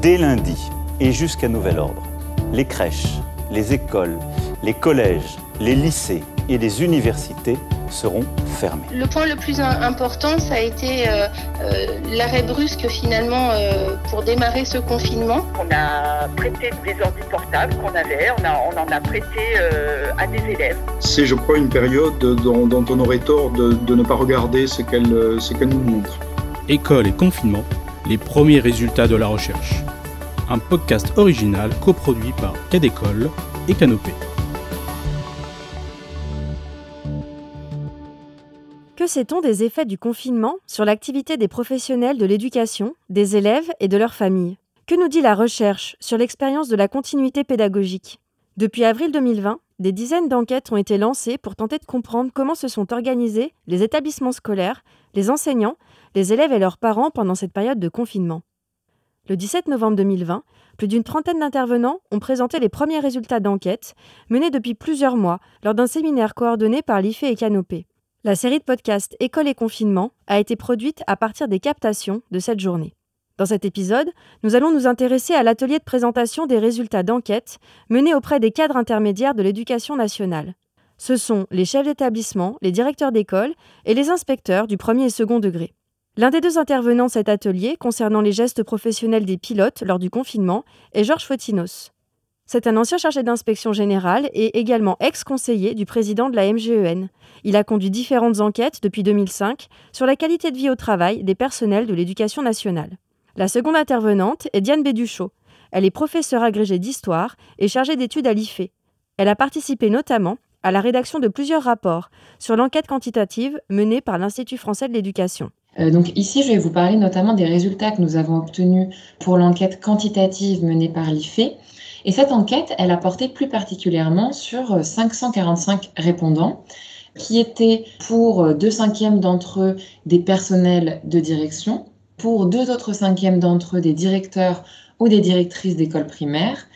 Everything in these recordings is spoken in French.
Dès lundi et jusqu'à nouvel ordre, les crèches, les écoles, les collèges, les lycées et les universités seront fermés. Le point le plus important, ça a été euh, euh, l'arrêt brusque finalement euh, pour démarrer ce confinement. On a prêté des ordi portables qu'on avait, on, en a prêté à des élèves. C'est, je crois, une période dont, on aurait tort de, ne pas regarder ce qu'elle, ce qu'elle nous montre. École et confinement, les premiers résultats de la recherche. Un podcast original coproduit par Cadécole et Canopée. Que sait-on des effets du confinement sur l'activité des professionnels de l'éducation, des élèves et de leurs familles? Que nous dit la recherche sur l'expérience de la continuité pédagogique? Depuis avril 2020, des dizaines d'enquêtes ont été lancées pour tenter de comprendre comment se sont organisés les établissements scolaires, les enseignants, les élèves et leurs parents pendant cette période de confinement. Le 17 novembre 2020, plus d'une trentaine d'intervenants ont présenté les premiers résultats d'enquête menés depuis plusieurs mois lors d'un séminaire coordonné par l'IFE et Canopé. La série de podcasts École et confinement a été produite à partir des captations de cette journée. Dans cet épisode, nous allons nous intéresser à l'atelier de présentation des résultats d'enquête menés auprès des cadres intermédiaires de l'éducation nationale. Ce sont les chefs d'établissement, les directeurs d'école et les inspecteurs du premier et second degré. L'un des deux intervenants de cet atelier concernant les gestes professionnels des pilotes lors du confinement est Georges Fotinos. C'est un ancien chargé d'inspection générale et également ex-conseiller du président de la MGEN. Il a conduit différentes enquêtes depuis 2005 sur la qualité de vie au travail des personnels de l'éducation nationale. La seconde intervenante est Diane Béduchot. Elle est professeure agrégée d'histoire et chargée d'études à l'IFE. Elle a participé notamment à la rédaction de plusieurs rapports sur l'enquête quantitative menée par l'Institut français de l'éducation. Euh, donc ici, je vais vous parler notamment des résultats que nous avons obtenus pour l'enquête quantitative menée par l'IFE et cette enquête, elle a porté plus particulièrement sur 545 répondants qui étaient pour deux cinquièmes d'entre eux des personnels de direction, pour deux autres cinquièmes d'entre eux des directeurs ou des directrices d'école primaire,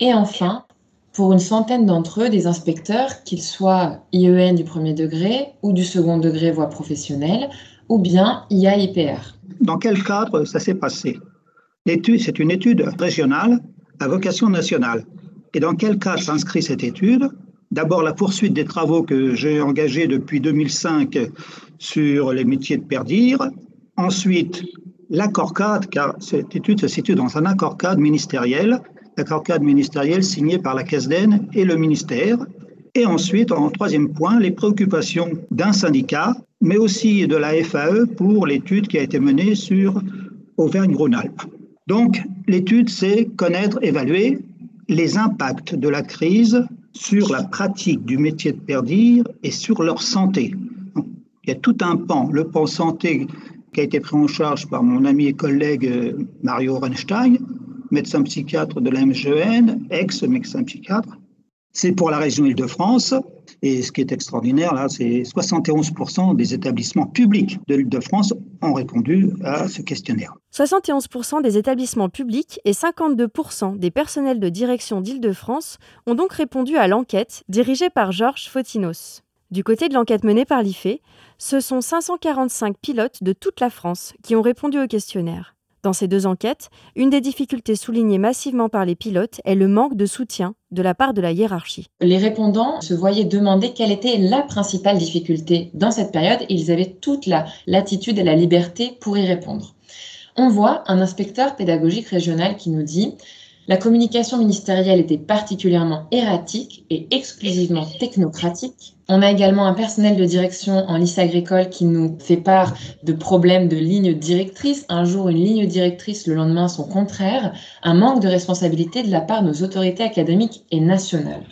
et enfin pour une centaine d'entre eux des inspecteurs, qu'ils soient IEN du premier degré ou du second degré voie professionnelle, ou bien IA-IPR. Dans quel cadre ça s'est passé? C'est une étude régionale à vocation nationale. Et dans quel cas s'inscrit cette étude? D'abord, la poursuite des travaux que j'ai engagés depuis 2005 sur les métiers de perdir. Ensuite, l'accord cadre, car cette étude se situe dans un accord cadre ministériel, l'accord cadre ministériel signé par la CASDEN et le ministère. Et ensuite, en troisième point, les préoccupations d'un syndicat, mais aussi de la FAE pour l'étude qui a été menée sur Auvergne-Rhône-Alpes. Donc, l'étude, c'est connaître, évaluer les impacts de la crise sur la pratique du métier de perdir et sur leur santé. Il y a tout un pan, le pan santé qui a été pris en charge par mon ami et collègue euh, Mario Renstein, médecin psychiatre de la MGN, ex-médecin psychiatre. C'est pour la région Île-de-France. Et ce qui est extraordinaire, là, c'est 71% des établissements publics de l'Île-de-France ont répondu à ce questionnaire. 71% des établissements publics et 52% des personnels de direction d'Île-de-France ont donc répondu à l'enquête dirigée par Georges Fotinos. Du côté de l'enquête menée par l'IFE, ce sont 545 pilotes de toute la France qui ont répondu au questionnaire. Dans ces deux enquêtes, une des difficultés soulignées massivement par les pilotes est le manque de soutien de la part de la hiérarchie. Les répondants se voyaient demander quelle était la principale difficulté dans cette période et ils avaient toute la latitude et la liberté pour y répondre. On voit un inspecteur pédagogique régional qui nous dit la communication ministérielle était particulièrement erratique et exclusivement technocratique. On a également un personnel de direction en lycée agricole qui nous fait part de problèmes de ligne directrice. Un jour, une ligne directrice, le lendemain, son contraire. Un manque de responsabilité de la part de nos autorités académiques et nationales.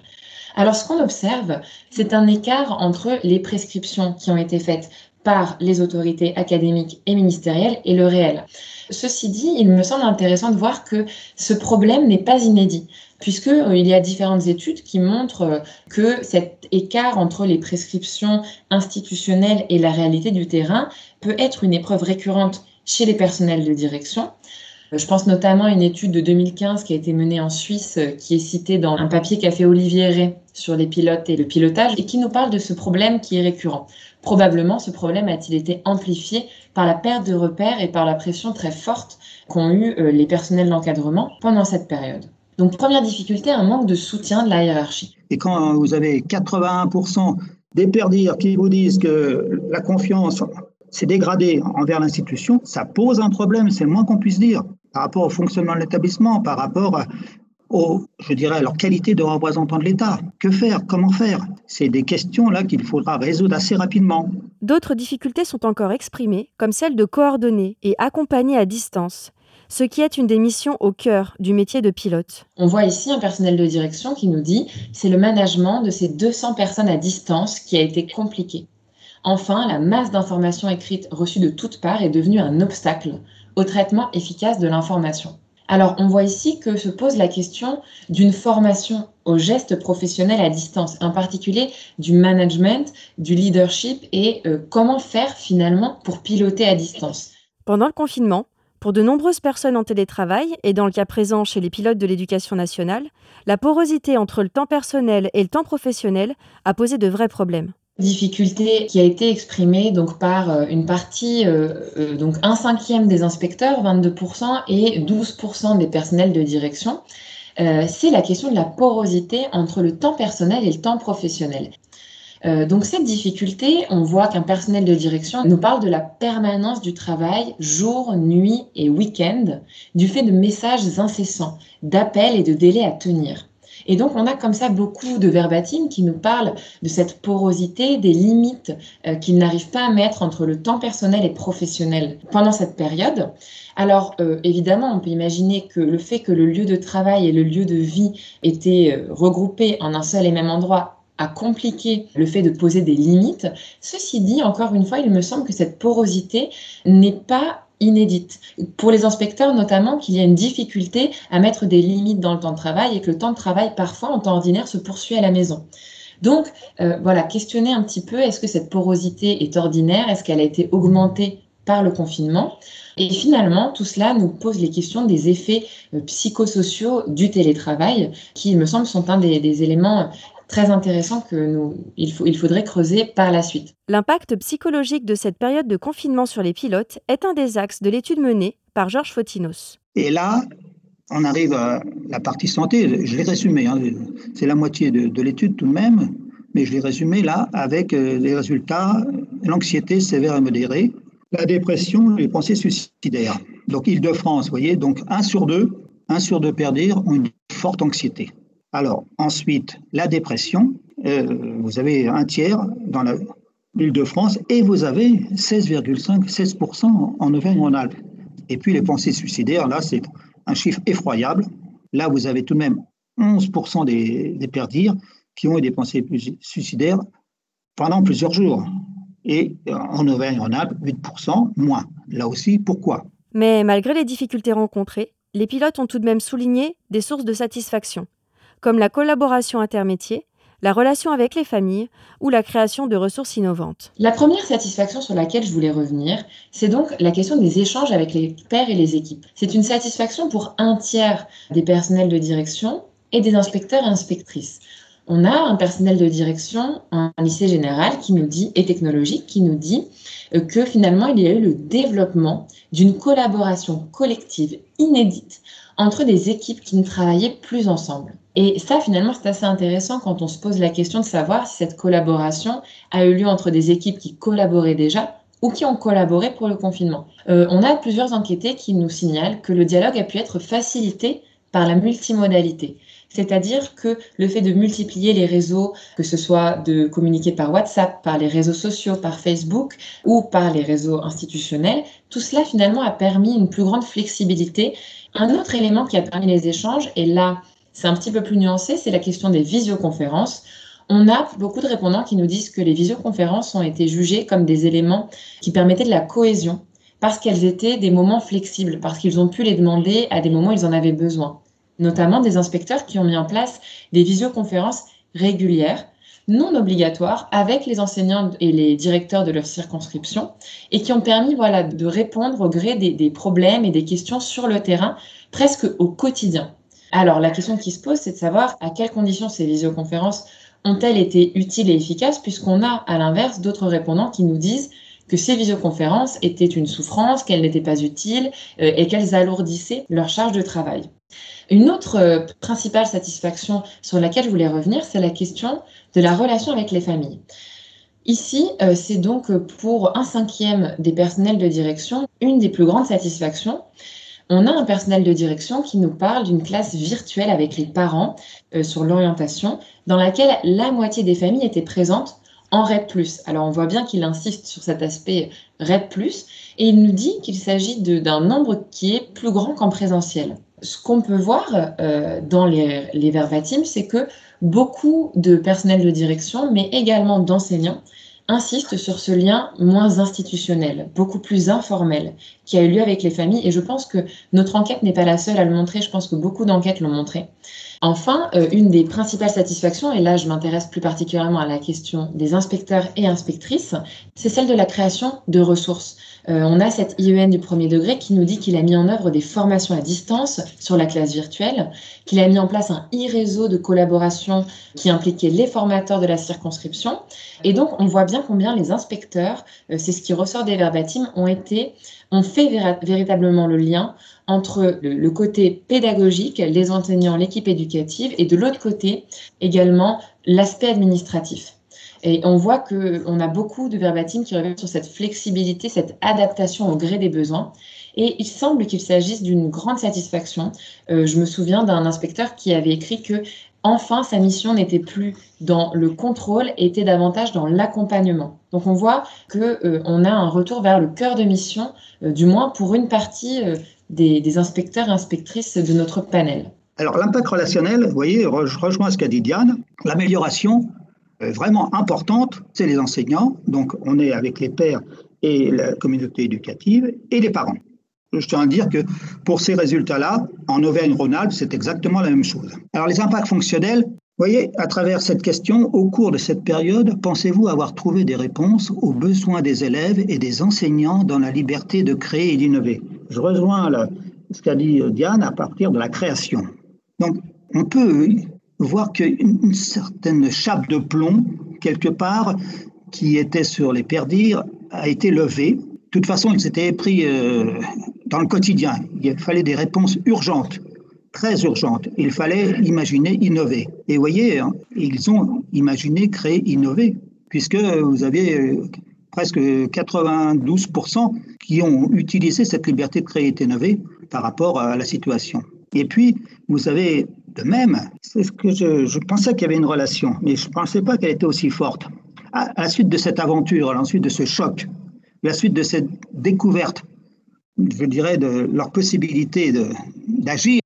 Alors, ce qu'on observe, c'est un écart entre les prescriptions qui ont été faites par les autorités académiques et ministérielles et le réel. Ceci dit, il me semble intéressant de voir que ce problème n'est pas inédit puisqu'il euh, y a différentes études qui montrent euh, que cet écart entre les prescriptions institutionnelles et la réalité du terrain peut être une épreuve récurrente chez les personnels de direction. Euh, je pense notamment à une étude de 2015 qui a été menée en Suisse, qui est citée dans un papier qu'a fait Olivier Ray sur les pilotes et le pilotage, et qui nous parle de ce problème qui est récurrent. Probablement, ce problème a-t-il été amplifié par la perte de repères et par la pression très forte qu'ont eu euh, les personnels d'encadrement pendant cette période. Donc, première difficulté, un manque de soutien de la hiérarchie. Et quand vous avez 81% des perdirs qui vous disent que la confiance s'est dégradée envers l'institution, ça pose un problème, c'est le moins qu'on puisse dire, par rapport au fonctionnement de l'établissement, par rapport au, je dirais, leur qualité de représentant de l'État. Que faire? Comment faire? C'est des questions là qu'il faudra résoudre assez rapidement. D'autres difficultés sont encore exprimées, comme celle de coordonner et accompagner à distance, ce qui est une des missions au cœur du métier de pilote. On voit ici un personnel de direction qui nous dit c'est le management de ces 200 personnes à distance qui a été compliqué. Enfin, la masse d'informations écrites reçues de toutes parts est devenue un obstacle au traitement efficace de l'information. Alors, on voit ici que se pose la question d'une formation aux gestes professionnels à distance, en particulier du management, du leadership et euh, comment faire finalement pour piloter à distance. Pendant le confinement, pour de nombreuses personnes en télétravail, et dans le cas présent chez les pilotes de l'éducation nationale, la porosité entre le temps personnel et le temps professionnel a posé de vrais problèmes difficulté qui a été exprimée par euh, une partie, euh, euh, donc un cinquième des inspecteurs, 22%, et 12% des personnels de direction. c'est la question de la porosité entre le temps personnel et le temps professionnel. donc cette difficulté, on voit qu'un personnel de direction nous parle de la permanence du travail jour, nuit et week-end, du fait de messages incessants, d'appels et de délais à tenir. Et donc, on a comme ça beaucoup de verbatim qui nous parlent de cette porosité, des limites euh, qu'ils n'arrivent pas à mettre entre le temps personnel et professionnel pendant cette période. Alors, euh, évidemment, on peut imaginer que le fait que le lieu de travail et le lieu de vie étaient euh, regroupés en un seul et même endroit a compliqué le fait de poser des limites. Ceci dit, encore une fois, il me semble que cette porosité n'est pas inédite. Pour les inspecteurs notamment, qu'il y a une difficulté à mettre des limites dans le temps de travail et que le temps de travail parfois en temps ordinaire se poursuit à la maison. Donc euh, voilà, questionner un petit peu, est-ce que cette porosité est ordinaire? Est-ce qu'elle a été augmentée par le confinement? Et finalement, tout cela nous pose les questions des effets euh, psychosociaux du télétravail, qui, il me semble, sont un des, des éléments très intéressant que nous, il, faut, il faudrait creuser par la suite. L'impact psychologique de cette période de confinement sur les pilotes est un des axes de l'étude menée par Georges Fotinos. Et là, on arrive à la partie santé. Je l'ai résumé, hein. c'est la moitié de, l'étude tout de même, mais je l'ai résumé là avec euh, les résultats l'anxiété sévère et modérée, la dépression, les pensées suicidaires. Donc Île-de-France, vous voyez, donc un sur deux, un sur deux perdire ont une forte anxiété. Alors, ensuite, la dépression, euh, vous avez un tiers dans l'île de France et vous avez 16,5, 16% en Auvergne-Rhône-Alpes. Et puis les pensées suicidaires, là, c'est un chiffre effroyable. Là, vous avez tout de même 11% des, des perdirs qui ont eu des pensées suicidaires pendant plusieurs jours. Et euh, en Auvergne-Rhône-Alpes, 8% moins. Là aussi, pourquoi? Mais malgré les difficultés rencontrées, les pilotes ont tout de même souligné des sources de satisfaction comme la collaboration intermétier, la relation avec les familles ou la création de ressources innovantes. La première satisfaction sur laquelle je voulais revenir, c'est donc la question des échanges avec les pairs et les équipes. C'est une satisfaction pour un tiers des personnels de direction et des inspecteurs et inspectrices. On a un personnel de direction, un lycée général qui nous dit, et technologique, qui nous dit euh, que finalement il y a eu le développement d'une collaboration collective inédite entre des équipes qui ne travaillaient plus ensemble. Et ça, finalement, c'est assez intéressant quand on se pose la question de savoir si cette collaboration a eu lieu entre des équipes qui collaboraient déjà ou qui ont collaboré pour le confinement. Euh, on a plusieurs enquêtés qui nous signalent que le dialogue a pu être facilité par la multimodalité. C'est-à-dire que le fait de multiplier les réseaux, que ce soit de communiquer par WhatsApp, par les réseaux sociaux, par Facebook ou par les réseaux institutionnels, tout cela finalement a permis une plus grande flexibilité. Un autre élément qui a permis les échanges, et là c'est un petit peu plus nuancé, c'est la question des visioconférences. On a beaucoup de répondants qui nous disent que les visioconférences ont été jugées comme des éléments qui permettaient de la cohésion parce qu'elles étaient des moments flexibles, parce qu'ils ont pu les demander à des moments où ils en avaient besoin. Notamment des inspecteurs qui ont mis en place des visioconférences régulières, non obligatoires, avec les enseignants et les directeurs de leur circonscription, et qui ont permis voilà, de répondre au gré des, problèmes et des questions sur le terrain, presque au quotidien. Alors, la question qui se pose, c'est de savoir à quelles conditions ces visioconférences ont-elles été utiles et efficaces puisqu'on a à l'inverse d'autres répondants qui nous disent que ces visioconférences étaient une souffrance, qu'elles n'étaient pas utiles euh, et qu'elles alourdissaient leur charge de travail. Une autre euh, principale satisfaction sur laquelle je voulais revenir, c'est la question de la relation avec les familles. Ici, euh, c'est donc pour un cinquième des personnels de direction une des plus grandes satisfactions. On a un personnel de direction qui nous parle d'une classe virtuelle avec les parents sur l'orientation, dans laquelle la moitié des familles étaient présentes en RED+. Alors on voit bien qu'il insiste sur cet aspect RED+, et il nous dit qu'il s'agit d'un nombre qui est plus grand qu'en présentiel. Ce qu'on peut voir euh, dans les, les c'est que beaucoup de personnel de direction, mais également d'enseignants, insistent sur ce lien moins institutionnel, beaucoup plus informel, qui a eu lieu avec les familles. Et je pense que notre enquête n'est pas la seule à le montrer, je pense que beaucoup d'enquêtes l'ont montré. Enfin, euh, une des principales satisfactions, et là je m'intéresse plus particulièrement à la question des inspecteurs et inspectrices, c'est celle de la création de ressources. Euh, on a cette IEN du premier degré qui nous dit qu'il a mis en œuvre des formations à distance sur la classe virtuelle, qu'il a mis en place un e-réseau de collaboration qui impliquait les formateurs de la circonscription. Et donc on voit bien combien les inspecteurs, euh, c'est ce qui ressort des verbatims, ont été ont fait véritablement le lien entre le, côté pédagogique, les enseignants, l'équipe éducative, et de l'autre côté également l'aspect administratif. Et on voit qu'on a beaucoup de verbatim qui reviennent sur cette flexibilité, cette adaptation au gré des besoins. Et il semble qu'il s'agisse d'une grande satisfaction. Euh, je me souviens d'un inspecteur qui avait écrit que enfin sa mission n'était plus dans le contrôle, était davantage dans l'accompagnement. Donc on voit que euh, on a un retour vers le cœur de mission, euh, du moins pour une partie des, inspecteurs et inspectrices de notre panel. Alors l'impact relationnel, vous voyez, je rejoins ce qu'a dit Diane, l'amélioration vraiment importante, c'est les enseignants, donc on est avec les pairs et la communauté éducative et les parents. Je tiens à dire que pour ces résultats-là, en Auvergne-Rhône-Alpes, c'est exactement la même chose. Alors les impacts fonctionnels, voyez, à travers cette question, au cours de cette période, pensez-vous avoir trouvé des réponses aux besoins des élèves et des enseignants dans la liberté de créer et d'innover? Je rejoins ce qu'a dit Diane à partir de la création. Donc, on peut voir qu'une certaine chape de plomb, quelque part, qui était sur les perdires, a été levée. De toute façon, ils s'étaient pris euh, dans le quotidien. Il fallait des réponses urgentes très urgente. Il fallait imaginer, innover. Et vous voyez, hein, ils ont imaginé, créé, innover, puisque vous avez euh, presque 92% qui ont utilisé cette liberté de créer et d'innover par rapport à la situation. Et puis, vous avez de même, c'est ce que je, pensais qu'il y avait une relation, mais je ne pensais pas qu'elle était aussi forte. À, la suite de cette aventure, à la suite de ce choc, la suite de cette découverte, je dirais, de leur possibilité d'agir,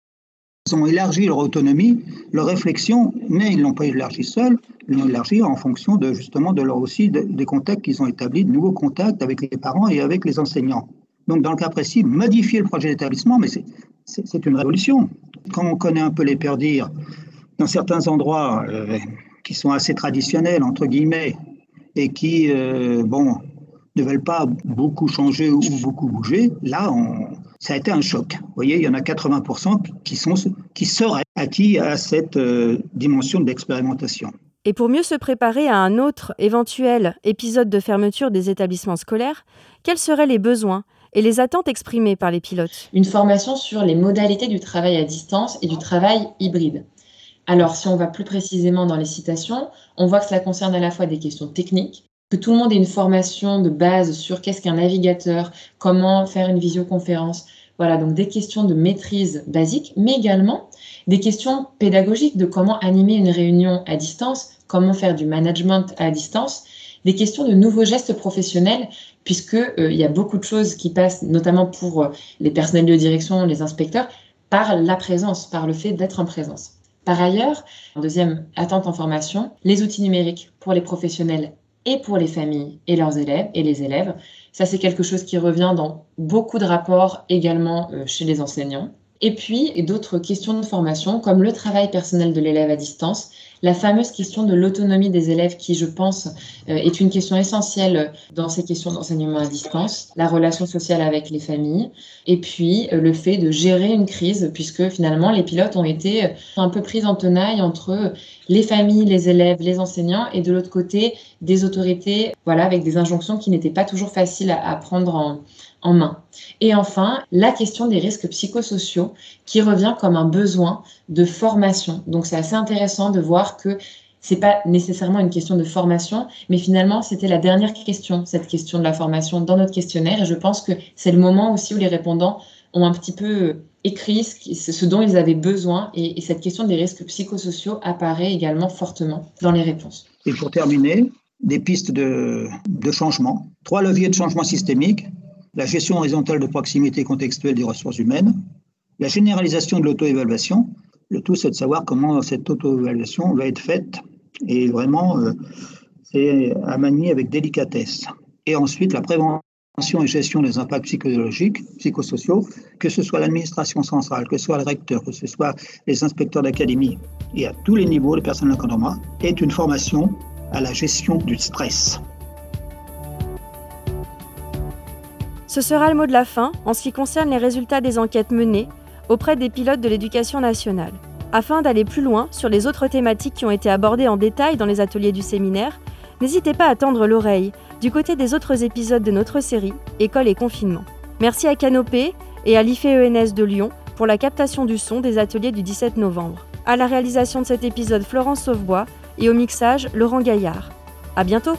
ils ont élargi leur autonomie, leur réflexion, mais ils ne l'ont pas élargi seuls, ils l'ont élargi en fonction de justement de leur aussi des contacts qu'ils ont établis, de nouveaux contacts avec les parents et avec les enseignants. Donc dans le cas précis, modifier le projet d'établissement, mais c'est une révolution. Quand on connaît un peu les perdires, dans certains endroits euh, qui sont assez traditionnels, entre guillemets, et qui, euh, bon, ne veulent pas beaucoup changer ou beaucoup bouger, là, on, ça a été un choc. Vous voyez, il y en a 80% qui, sont, qui seraient acquis à cette euh, dimension d'expérimentation. Et pour mieux se préparer à un autre éventuel épisode de fermeture des établissements scolaires, quels seraient les besoins et les attentes exprimées par les pilotes? Une formation sur les modalités du travail à distance et du travail hybride. Alors, si on va plus précisément dans les citations, on voit que cela concerne à la fois des questions techniques, que tout le monde ait une formation de base sur qu'est-ce qu'un navigateur, comment faire une visioconférence. Voilà, donc des questions de maîtrise basique, mais également des questions pédagogiques de comment animer une réunion à distance, comment faire du management à distance, des questions de nouveaux gestes professionnels, puisque euh, il y a beaucoup de choses qui passent, notamment pour euh, les personnels de direction, les inspecteurs, par la présence, par le fait d'être en présence. Par ailleurs, deuxième attente en formation, les outils numériques pour les professionnels et pour les familles et leurs élèves et les élèves. Ça, c'est quelque chose qui revient dans beaucoup de rapports également euh, chez les enseignants. Et puis, d'autres questions de formation, comme le travail personnel de l'élève à distance, la fameuse question de l'autonomie des élèves, qui, je pense, euh, est une question essentielle dans ces questions d'enseignement à distance, la relation sociale avec les familles, et puis euh, le fait de gérer une crise, puisque finalement, les pilotes ont été euh, un peu pris en tenaille entre les familles, les élèves, les enseignants, et de l'autre côté, des autorités, voilà, avec des injonctions qui n'étaient pas toujours faciles à, prendre en, en main. Et enfin, la question des risques psychosociaux qui revient comme un besoin de formation. Donc c'est assez intéressant de voir que c'est pas nécessairement une question de formation, mais finalement c'était la dernière question, cette question de la formation dans notre questionnaire. Et je pense que c'est le moment aussi où les répondants ont un petit peu écrit ce dont ils avaient besoin et, cette question des risques psychosociaux apparaît également fortement dans les réponses. Et pour terminer, des pistes de, de changement, trois leviers de changement systémique la gestion horizontale de proximité contextuelle des ressources humaines, la généralisation de l'auto-évaluation. Le tout, c'est de savoir comment cette auto-évaluation va être faite et vraiment, euh, c'est à manier avec délicatesse. Et ensuite, la prévention et gestion des impacts psychologiques, psychosociaux, que ce soit l'administration centrale, que ce soit le recteur, que ce soit les inspecteurs d'académie, et à tous les niveaux, les personnes d'encadrement, est une formation à la gestion du stress. Ce sera le mot de la fin en ce qui concerne les résultats des enquêtes menées auprès des pilotes de l'éducation nationale. Afin d'aller plus loin sur les autres thématiques qui ont été abordées en détail dans les ateliers du séminaire, n'hésitez pas à tendre l'oreille du côté des autres épisodes de notre série École et confinement. Merci à Canopé et à l'IFE-ENS de Lyon pour la captation du son des ateliers du 17 novembre. À la réalisation de cet épisode, Florence Sauvebois et au mixage, Laurent Gaillard. À bientôt!